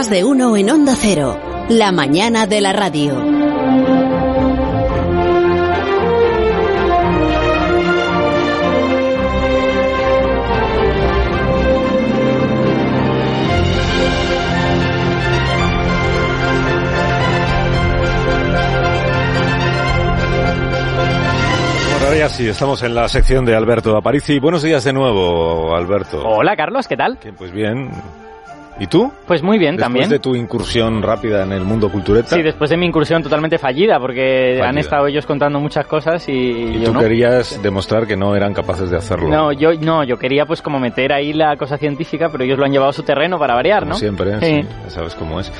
Más de uno en Onda Cero. La mañana de la radio. Ahora sí, estamos en la sección de Alberto Aparici. Buenos días de nuevo, Alberto. Hola, Carlos, ¿qué tal? Pues bien. ¿Y tú? Pues muy bien, Después también. de tu incursión rápida en el mundo cultureta. Sí, después de mi incursión totalmente fallida, porque Fallida. han estado ellos contando muchas cosas y, y yo tú no. querías demostrar que no eran capaces de hacerlo. No, yo no, yo quería pues como meter ahí la cosa científica, pero ellos lo han llevado a su terreno para variar, Como ¿no? siempre, Sí. sí, ya sabes cómo es.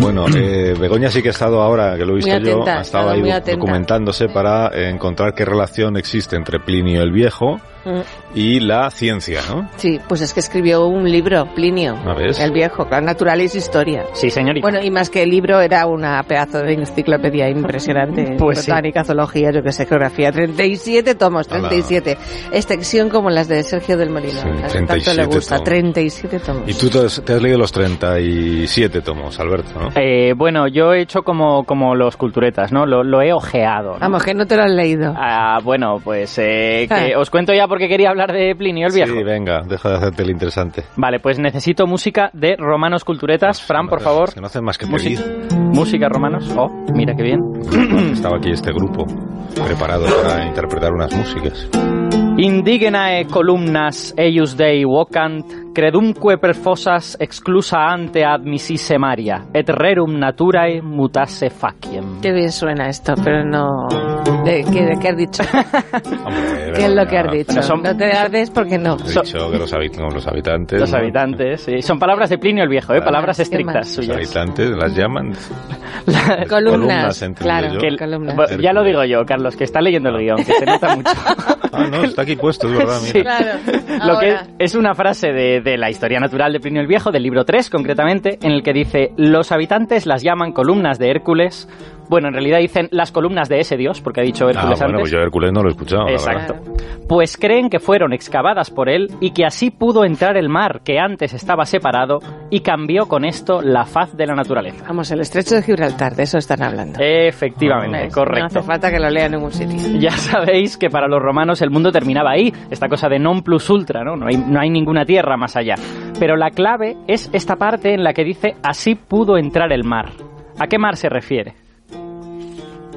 Bueno, eh, Begoña sí que ha estado ahora, que lo he visto atenta, yo, ha ha estado estado ahí documentándose para eh, encontrar qué relación existe entre Plinio el Viejo Mm. y la ciencia, ¿no? Sí, pues es que escribió un libro, Plinio, ¿Ah, ves? el viejo, claro, Naturalis Historia. Sí, señorita. Bueno, y más que el libro, era una pedazo de enciclopedia impresionante. Pues sí. Botánica, zoología, yo que sé, geografía. 37 tomos, 37. Extensión como las de Sergio del Molino. Sí, A tanto 37 le gusta, tomos. 37 tomos. Y tú te has, te has leído los 37 tomos, Alberto, ¿no? Eh, bueno, yo he hecho como, como los culturetas, ¿no? Lo, lo he ojeado. ¿no? Vamos, que no te lo has leído. Ah, bueno, pues eh, que os cuento ya porque quería hablar de Plinio el Viejo. Sí, venga, deja de hacerte el interesante. Vale, pues necesito música de Romanos Culturetas. Fran, por favor. que no hacen más que Música. pedir. Música Romanos. Oh, mira qué bien. Estaba aquí este grupo preparado para interpretar unas músicas. Indigenae columnas eius Dei vocant, credumque per fossas exclusa ante admississe Maria, et rerum naturae mutasse faciem. Qué bien suena esto, pero no... ¿De qué, de qué has dicho? Hombre, ¿Qué es lo que has dicho? Bueno, son- No te ardes porque no. He dicho que los, habit- no, los habitantes. Los ¿no? habitantes, sí. Son palabras de Plinio el Viejo, ¿eh? Palabras ¿Qué estrictas más? Los suyas. habitantes las llaman. Columnas, columnas, claro. Que el- columnas. ya lo digo yo, Carlos, que está leyendo el guion, que se nota mucho. Ah, no, está aquí puesto, es verdad, Sí. mira. Claro. Lo que es una frase de, de la historia natural de Plinio el Viejo, del libro 3 concretamente, en el que dice, los habitantes las llaman columnas de Hércules. Bueno, en realidad dicen las columnas de ese dios, porque ha dicho Ah, Hércules bueno, antes. pues yo Hércules no lo he escuchado. Exacto. Pues creen que fueron excavadas por él y que así pudo entrar el mar que antes estaba separado y cambió con esto la faz de la naturaleza. Vamos, el estrecho de Gibraltar, de eso están hablando. Efectivamente, correcto. No hace falta que lo lea en ningún sitio. Ya sabéis que para los romanos el mundo terminaba ahí, esta cosa de non plus ultra, ¿no? No hay, no hay ninguna tierra más allá. Pero la clave es esta parte en la que dice así pudo entrar el mar. ¿A qué mar se refiere?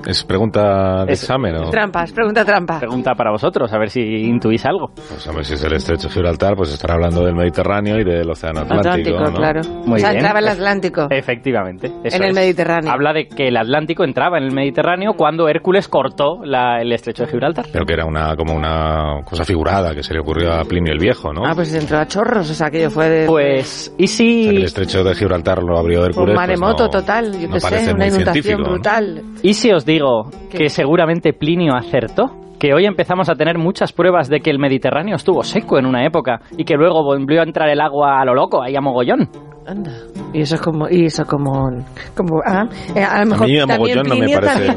¿Es pregunta de Es- examen o...? Trampas, pregunta trampa. Pregunta para vosotros, a ver si intuís algo. Pues hombre, si es el estrecho de Gibraltar, pues estará hablando del Mediterráneo y del Océano Atlántico, Atlántico, ¿no? claro. Muy o sea, bien. entraba el Atlántico. Efectivamente. eso En el es. Mediterráneo. Habla de que el Atlántico entraba en el Mediterráneo cuando Hércules cortó la- el estrecho de Gibraltar. Pero que era una como una cosa figurada que se le ocurrió a Plinio el Viejo, ¿no? Ah, pues entró a chorros, o sea, aquello fue de... Pues, ¿y O sea, que el si, estrecho de Gibraltar lo abrió un Hércules. maremoto pues no- total, yo no qué sé, parece una muy inundación brutal. ¿y si os digo ¿Qué? que seguramente Plinio acertó? Que hoy empezamos a tener muchas pruebas de que el Mediterráneo estuvo seco en una época y que luego volvió a entrar el agua a lo loco, ahí a mogollón. Anda. Y eso es como... Y eso como... como ah, eh, a lo A mejor mí a también mogollón no me parece...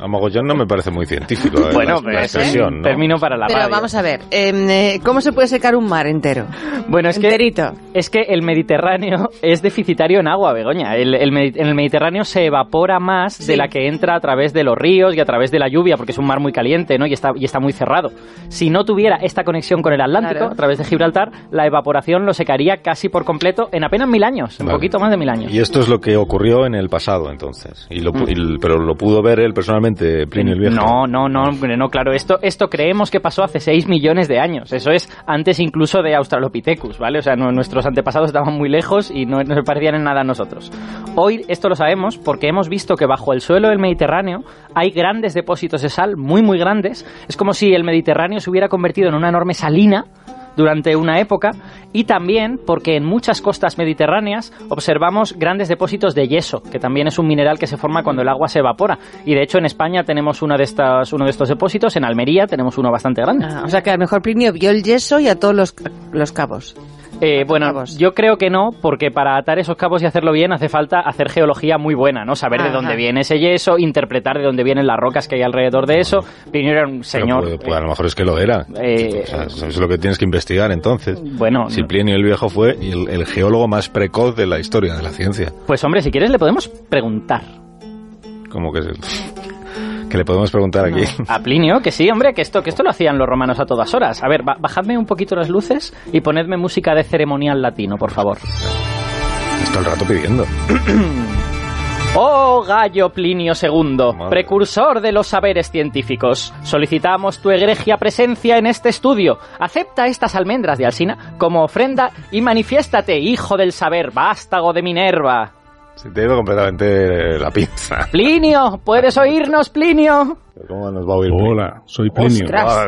A mogollón no me parece muy científico eh, Bueno, la, pues, la para la Pero radio. vamos a ver, em, eh, ¿cómo se puede secar un mar entero? Bueno, es que. Es que el Mediterráneo es deficitario en agua, Begoña. El, el en el Mediterráneo se evapora más Sí. de la que entra a través de los ríos y a través de la lluvia, porque es un mar muy caliente ¿no? y, está, y está muy cerrado. Si no tuviera esta conexión con el Atlántico, Claro. a través de Gibraltar, la evaporación lo secaría casi por completo en apenas mil años, Vale. poquito más de mil años. Y esto es lo que ocurrió en el pasado, entonces. Y lo, pero lo pudo ver él personalmente, No, no, no, no, claro, esto, esto creemos que pasó hace 6 millones de años. Eso es antes incluso de Australopithecus, ¿vale? O sea, nuestros antepasados estaban muy lejos y no, no se parecían en nada a nosotros. Hoy esto lo sabemos porque hemos visto que bajo el suelo del Mediterráneo hay grandes depósitos de sal, muy, muy grandes. Es como si el Mediterráneo se hubiera convertido en una enorme salina durante una época y también porque en muchas costas mediterráneas observamos grandes depósitos de yeso, que también es un mineral que se forma cuando el agua se evapora. Y de hecho en España tenemos una de estas, uno de estos depósitos, en Almería tenemos uno bastante grande. Ah, o sea que a lo mejor Plinio vio el yeso y a todos los, los cabos. Eh, bueno, yo creo que no, porque para atar esos cabos y hacerlo bien hace falta hacer geología muy buena, ¿no? Saber de dónde viene ese yeso, interpretar de dónde vienen las rocas que hay alrededor de eso. Plinio era un señor... Pues, a lo mejor es que lo era. Eh, eso es lo que tienes que investigar entonces. Bueno... Si Plinio el Viejo fue el geólogo más precoz de la historia de la ciencia. Pues hombre, si quieres le podemos preguntar. ¿Cómo que es? Que le podemos preguntar aquí. A Plinio, que sí, hombre, que esto, que esto lo hacían los romanos a todas horas. A ver, bajadme un poquito las luces y ponedme música de ceremonial latino, por favor. Esto el rato pidiendo. Oh Gallo Plinio II, precursor de los saberes científicos, solicitamos tu egregia presencia en este estudio. Acepta estas almendras de Alsina como ofrenda y manifiéstate, hijo del saber, vástago de Minerva. Se te ha ido completamente la pinza. Plinio, ¿puedes oírnos, Plinio? ¿Cómo nos va a oír? Hola, soy Plinio. Ah,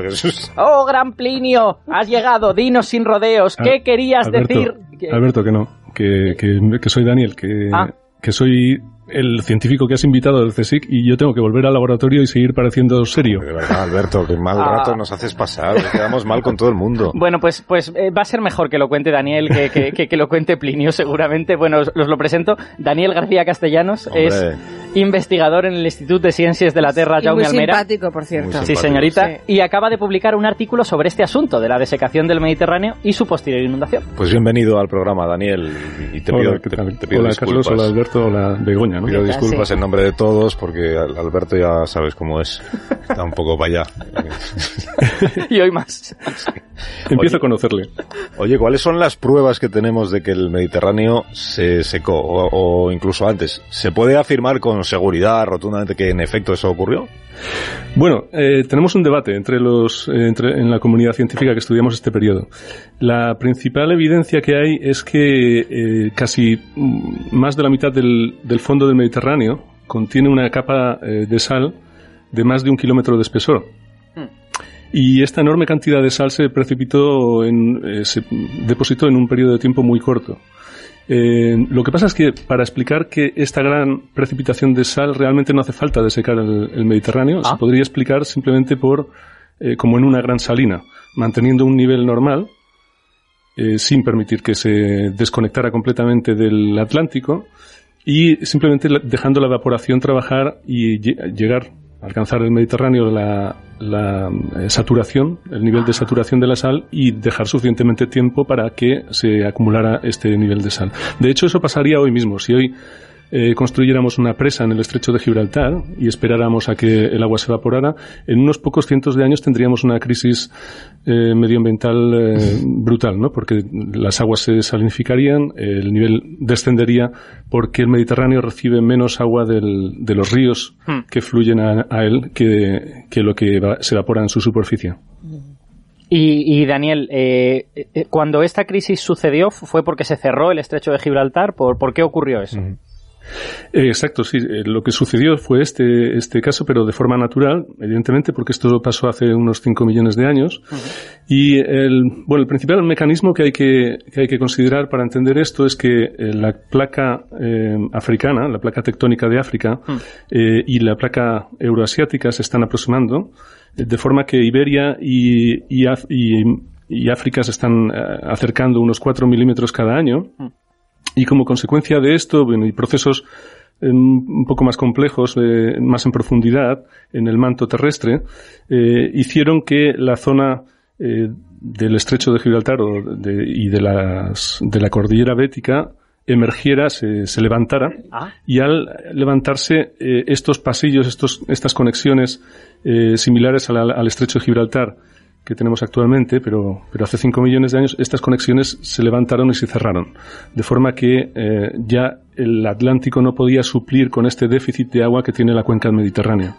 oh, gran Plinio, has llegado, dinos sin rodeos, ¿qué querías decir? Alberto, que no, que, que, soy Daniel, que, ah. que soy el científico que has invitado del CSIC y yo tengo que volver al laboratorio y seguir pareciendo serio. De verdad, Alberto, qué mal ah. rato nos haces pasar. Quedamos mal con todo el mundo. Bueno, pues, pues eh, va a ser mejor que lo cuente Daniel que, que, que, lo cuente Plinio, seguramente. Bueno, os, lo presento. Daniel García Castellanos es investigador en el Instituto de Ciencias de la Tierra, Jaume muy Almera. simpático, por cierto. Sí, señorita. Y acaba de publicar un artículo sobre este asunto de la desecación del Mediterráneo y su posterior inundación. Pues bienvenido al programa, Daniel. Y te pido, hola, Carlos, hola Alberto, hola Begoña. ¿no? Pido disculpas en nombre de todos porque Alberto ya sabes cómo es. Está un poco para allá. y hoy más. Empiezo a conocerle. Oye, ¿cuáles son las pruebas que tenemos de que el Mediterráneo se secó? O, incluso antes, ¿se puede afirmar con seguridad rotundamente que en efecto eso ocurrió? Bueno, eh, tenemos un debate entre los, eh, entre, en la comunidad científica que estudiamos este periodo. La principal evidencia que hay es que eh, casi mm, más de la mitad del, del, fondo del Mediterráneo contiene una capa de sal de más de un kilómetro de espesor. Y esta enorme cantidad de sal se precipitó en, eh, se depositó en un periodo de tiempo muy corto. Eh, lo que pasa es que para explicar que esta gran precipitación de sal realmente no hace falta desecar el, el Mediterráneo, se ah. podría explicar simplemente por eh, como en una gran salina, manteniendo un nivel normal, sin permitir que se desconectara completamente del Atlántico y simplemente dejando la evaporación trabajar y llegar alcanzar el Mediterráneo la, la eh, saturación, el nivel de saturación de la sal y dejar suficientemente tiempo para que se acumulara este nivel de sal. De hecho, eso pasaría hoy mismo. Si hoy eh, construyéramos una presa en el estrecho de Gibraltar y esperáramos a que el agua se evaporara, en unos pocos cientos de años tendríamos una crisis eh, medioambiental eh, brutal, ¿no? Porque las aguas se salinificarían, el nivel descendería porque el Mediterráneo recibe menos agua del, de los ríos hmm. que fluyen a, él que, que, lo que se evapora en su superficie. Y, Daniel, eh, cuando esta crisis sucedió, ¿fue porque se cerró el estrecho de Gibraltar? ¿Por, ¿por qué ocurrió eso? Exacto, sí. Eh, lo que sucedió fue este, este caso, pero de forma natural, evidentemente, porque esto pasó hace unos 5 millones de años. Y el, bueno, el principal mecanismo que hay que, que, hay que considerar para entender esto es que eh, la placa africana, la placa tectónica de África, y la placa euroasiática se están aproximando, de forma que Iberia y, y, y, África se están acercando unos 4 milímetros cada año. Y como consecuencia de esto, bueno, y procesos em, un poco más complejos, eh, más en profundidad en el manto terrestre, eh, hicieron que la zona eh, del estrecho de Gibraltar y de, las, de la cordillera bética emergiera, se, se levantara, ah. y al levantarse estos pasillos, estos, estas conexiones similares al estrecho de Gibraltar, que tenemos actualmente, pero, pero hace 5 millones de años estas conexiones se levantaron y se cerraron. De forma que eh, ya el Atlántico no podía suplir con este déficit de agua que tiene la cuenca mediterránea.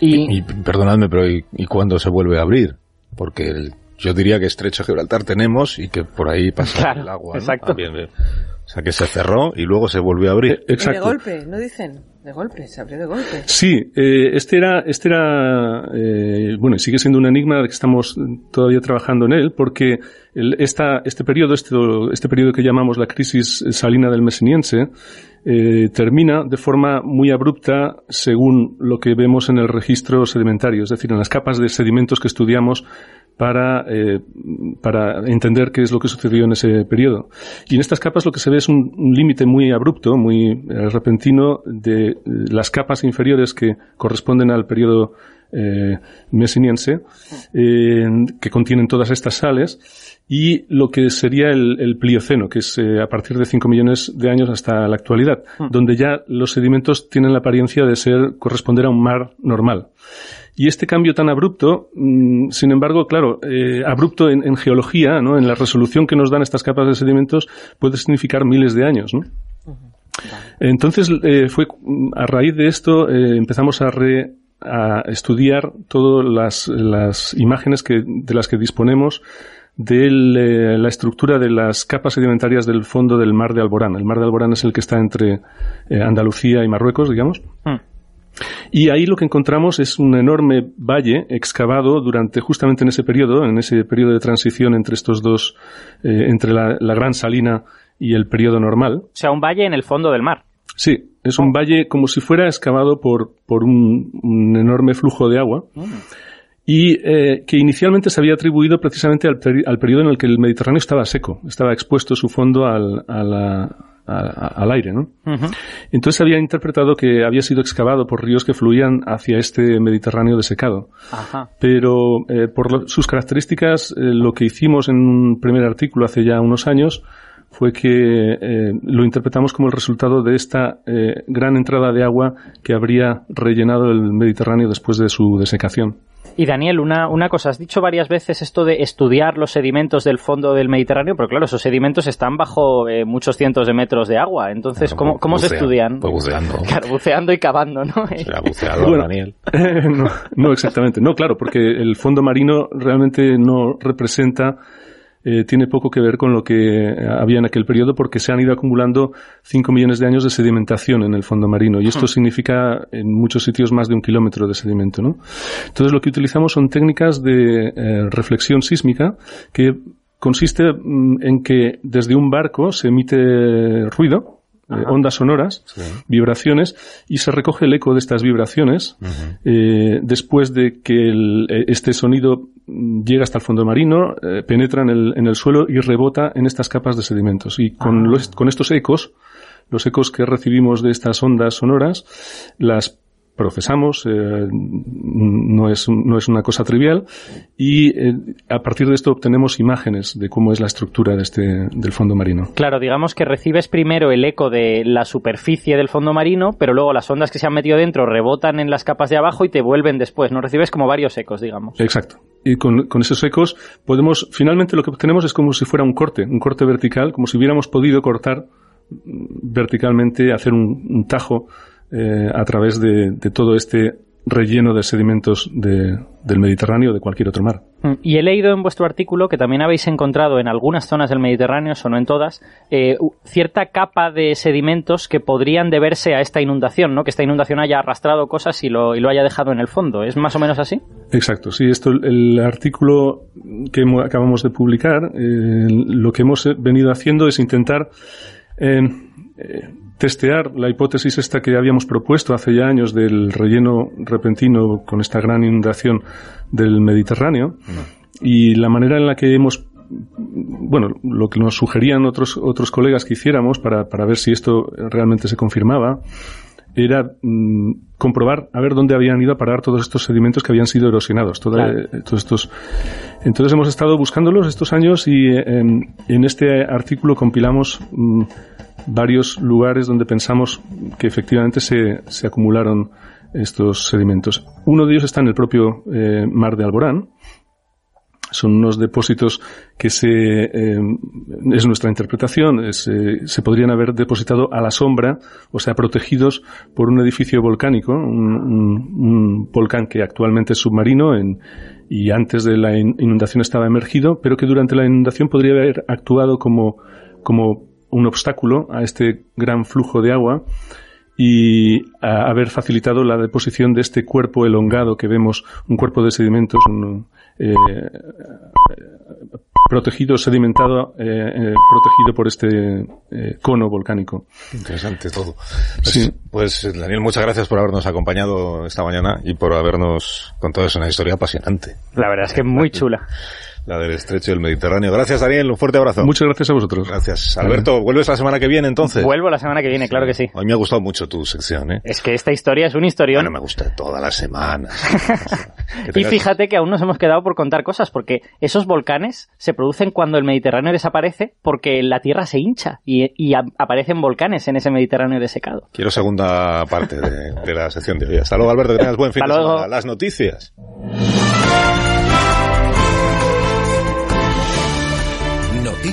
y, perdonadme, pero ¿y, cuándo se vuelve a abrir? Porque yo diría que estrecho Gibraltar tenemos y que por ahí pasa el agua. Exacto. O sea, que se cerró y luego se volvió a abrir. Eh, exacto. de golpe, ¿no dicen? De golpe, se abrió de golpe. Sí, eh, este era, este era eh, bueno, sigue siendo un enigma que estamos todavía trabajando en él, porque el, esta, este periodo, este, este periodo que llamamos la crisis salina del meseniense, eh, termina de forma muy abrupta según lo que vemos en el registro sedimentario, es decir, en las capas de sedimentos que estudiamos para, eh, para entender qué es lo que sucedió en ese periodo. Y en estas capas lo que se ve es un, límite muy abrupto, muy eh, repentino de eh, las capas inferiores que corresponden al periodo mesiniense, que contienen todas estas sales, y lo que sería el, Plioceno, que es a partir de 5 millones de años hasta la actualidad, hmm. donde ya los sedimentos tienen la apariencia de ser corresponder a un mar normal. Y este cambio tan abrupto, mm, sin embargo, claro, eh, abrupto en, geología, ¿no? en la resolución que nos dan estas capas de sedimentos, puede significar miles de años. ¿no? Entonces, eh, fue a raíz de esto eh, empezamos a, a estudiar todas las, las imágenes que, de las que disponemos de la estructura de las capas sedimentarias del fondo del mar de Alborán. El mar de Alborán es el que está entre Andalucía y Marruecos, digamos. Hmm. Y ahí lo que encontramos es un enorme valle excavado durante justamente en ese periodo, en ese periodo de transición entre estos dos, eh, entre la, gran salina y el periodo normal. O sea, un valle en el fondo del mar. Sí, es un valle como si fuera excavado por, por un, enorme flujo de agua. Mm. Y eh, que inicialmente se había atribuido precisamente al, al, periodo en el que el Mediterráneo estaba seco, estaba expuesto su fondo al, a la, al aire, ¿no? Entonces había interpretado que había sido excavado por ríos que fluían hacia este Mediterráneo desecado. Pero eh, por sus características, eh, lo que hicimos en un primer artículo hace ya unos años fue que eh, lo interpretamos como el resultado de esta gran entrada de agua que habría rellenado el Mediterráneo después de su desecación. Y Daniel, una, una cosa, has dicho varias veces esto de estudiar los sedimentos del fondo del Mediterráneo, pero claro, esos sedimentos están bajo eh, muchos cientos de metros de agua. Entonces, ¿cómo, cómo se estudian? Pues buceando. Claro, buceando y cavando, ¿no? Será buceador, Daniel. no, no, exactamente. No, claro, porque el fondo marino realmente no representa eh, tiene poco que ver con lo que había en aquel periodo porque se han ido acumulando 5 millones de años de sedimentación en el fondo marino y esto significa en muchos sitios más de un kilómetro de sedimento. ¿no? Entonces lo que utilizamos son técnicas de eh, reflexión sísmica que consiste mm, en que desde un barco se emite ruido, eh, ondas sonoras, vibraciones, y se recoge el eco de estas vibraciones eh, después de que eh, este sonido llega hasta el fondo marino, penetra en el, en el, suelo y rebota en estas capas de sedimentos. Y con, ah. con estos ecos, los ecos que recibimos de estas ondas sonoras, las procesamos, eh, no, es, no es una cosa trivial, y eh, a partir de esto obtenemos imágenes de cómo es la estructura de este, del fondo marino. Claro, digamos que recibes primero el eco de la superficie del fondo marino, pero luego las ondas que se han metido dentro rebotan en las capas de abajo y te vuelven después, ¿no? Recibes como varios ecos, digamos. Exacto. Y con, con esos ecos podemos, finalmente lo que obtenemos es como si fuera un corte, un corte vertical, como si hubiéramos podido cortar verticalmente, hacer un tajo eh, a través de, todo este relleno de sedimentos del Mediterráneo o de cualquier otro mar. Mm, y he leído en vuestro artículo que también habéis encontrado en algunas zonas del Mediterráneo, o no en todas, eh, cierta capa de sedimentos que podrían deberse a esta inundación, ¿no? Que esta inundación haya arrastrado cosas y lo, y lo haya dejado en el fondo. ¿Es más o menos así? Exacto, sí. Esto, el artículo que acabamos de publicar, eh, lo que hemos venido haciendo es intentar testear la hipótesis esta que habíamos propuesto hace ya años del relleno repentino con esta gran inundación del Mediterráneo y la manera en la que hemos bueno, lo que nos sugerían otros, otros colegas que hiciéramos para, para ver si esto realmente se confirmaba era mm, comprobar a ver dónde habían ido a parar todos estos sedimentos que habían sido erosionados. Eh, todos estos. Entonces hemos estado buscándolos estos años y em, en este artículo compilamos mm, varios lugares donde pensamos que efectivamente se, se acumularon estos sedimentos. Uno de ellos está en el propio eh, mar de Alborán. Son unos depósitos que se, eh, es nuestra interpretación, eh, se podrían haber depositado a la sombra, o sea, protegidos por un edificio volcánico, un, volcán que actualmente es submarino en, y antes de la inundación estaba emergido, pero que durante la inundación podría haber actuado como, como un obstáculo a este gran flujo de agua y a haber facilitado la deposición de este cuerpo elongado que vemos, un cuerpo de sedimentos un, eh, protegido, sedimentado, eh, eh, protegido por este eh, cono volcánico. Interesante todo. Pues, pues, Daniel, muchas gracias por habernos acompañado esta mañana y por habernos contado eso, una historia apasionante. La verdad es que muy chula la del estrecho del Mediterráneo. Gracias, Daniel. Un fuerte abrazo. Muchas gracias a vosotros. Gracias. Alberto, ¿vuelves la semana que viene entonces? Vuelvo la semana que viene, claro que sí. A mí me ha gustado mucho tu sección, ¿eh? Es que esta historia es una historia. Bueno, me gusta toda la semana. y fíjate que aún nos hemos quedado por contar cosas, porque esos volcanes se producen cuando el Mediterráneo desaparece, porque la Tierra se hincha y, aparecen volcanes en ese Mediterráneo desecado. Quiero segunda parte de, la sección de hoy. Hasta luego, Alberto, que tengas buen fin de semana. Las noticias.